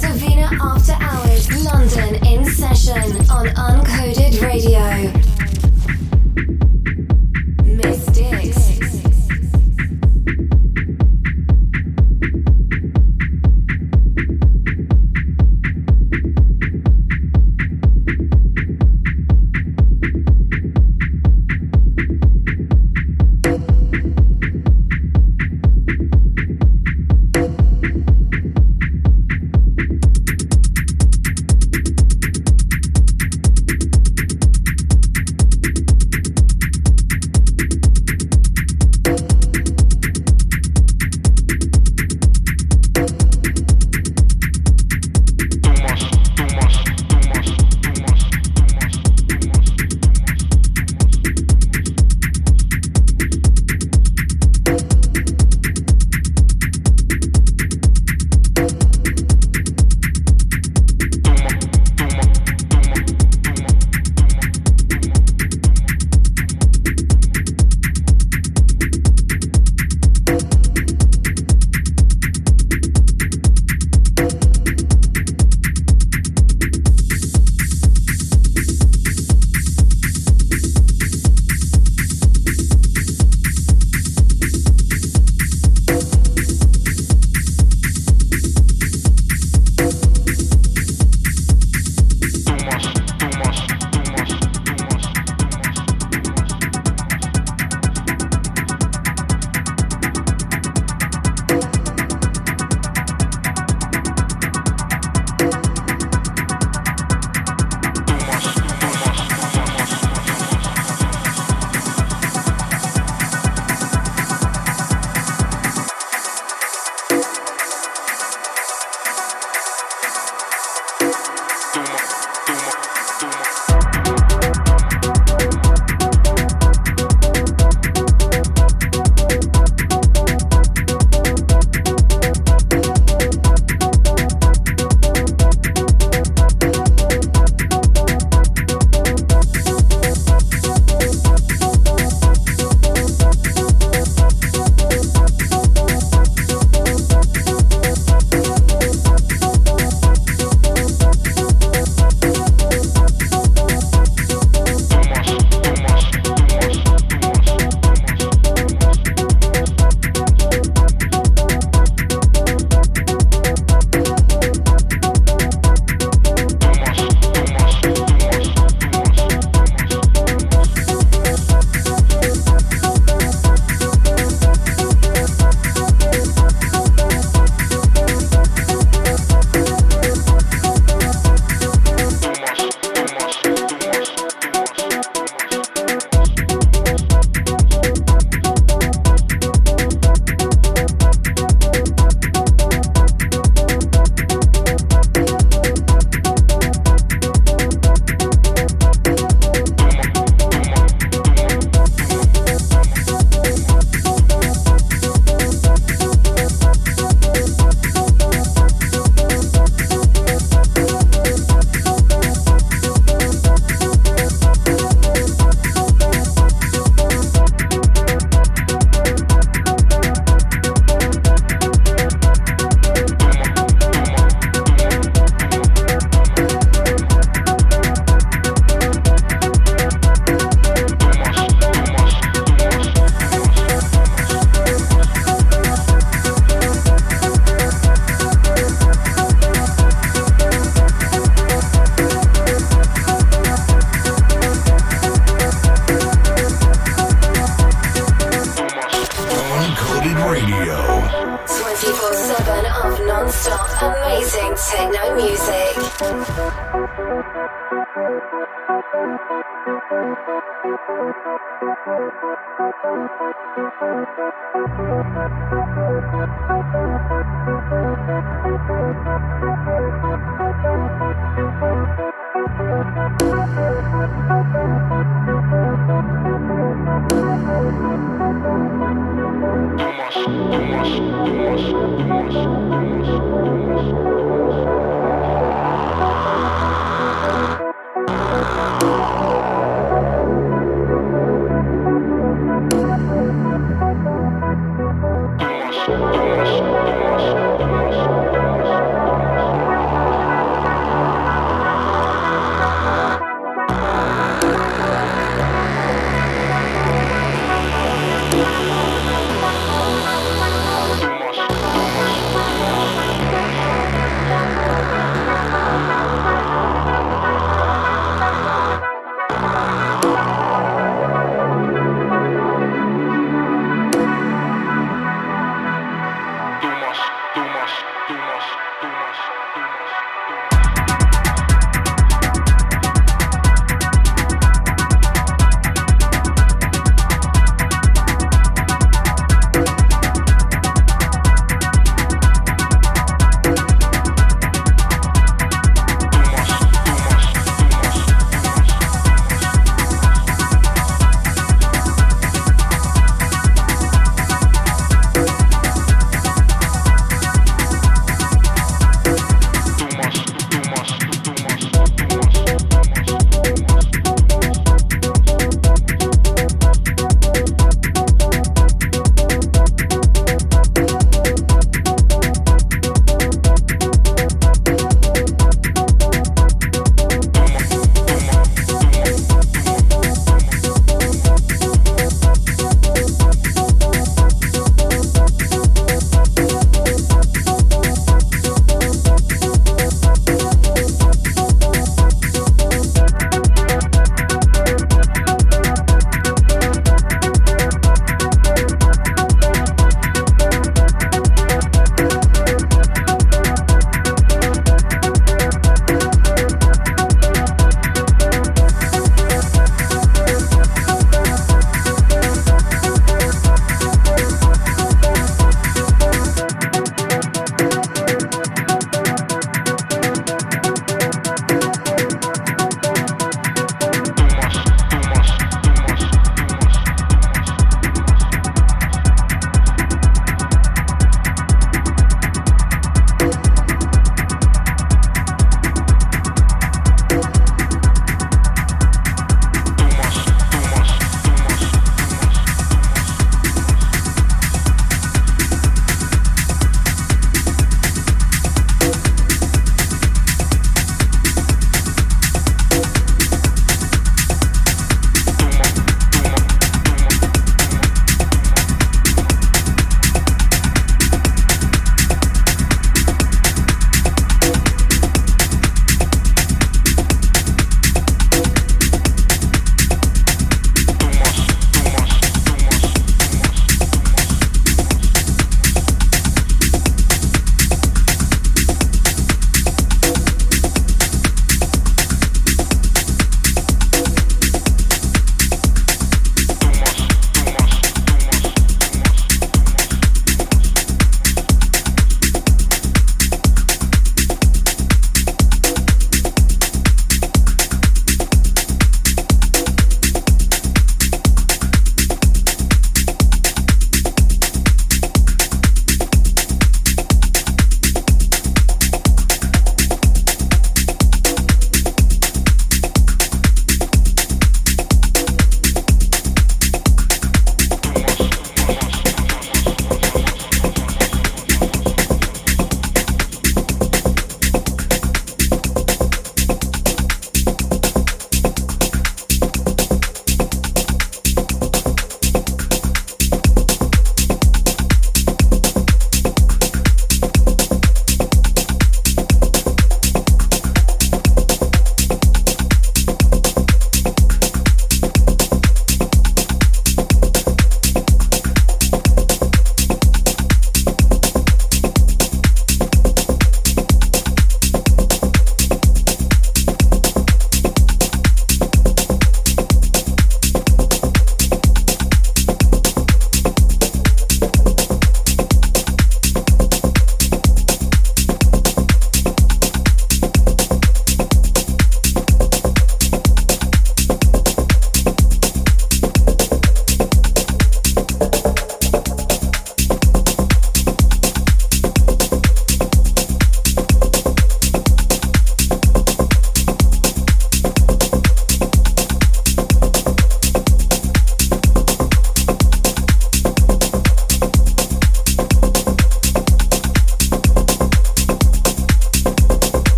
Thank you.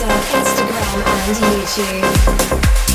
Facebook, Instagram, and YouTube.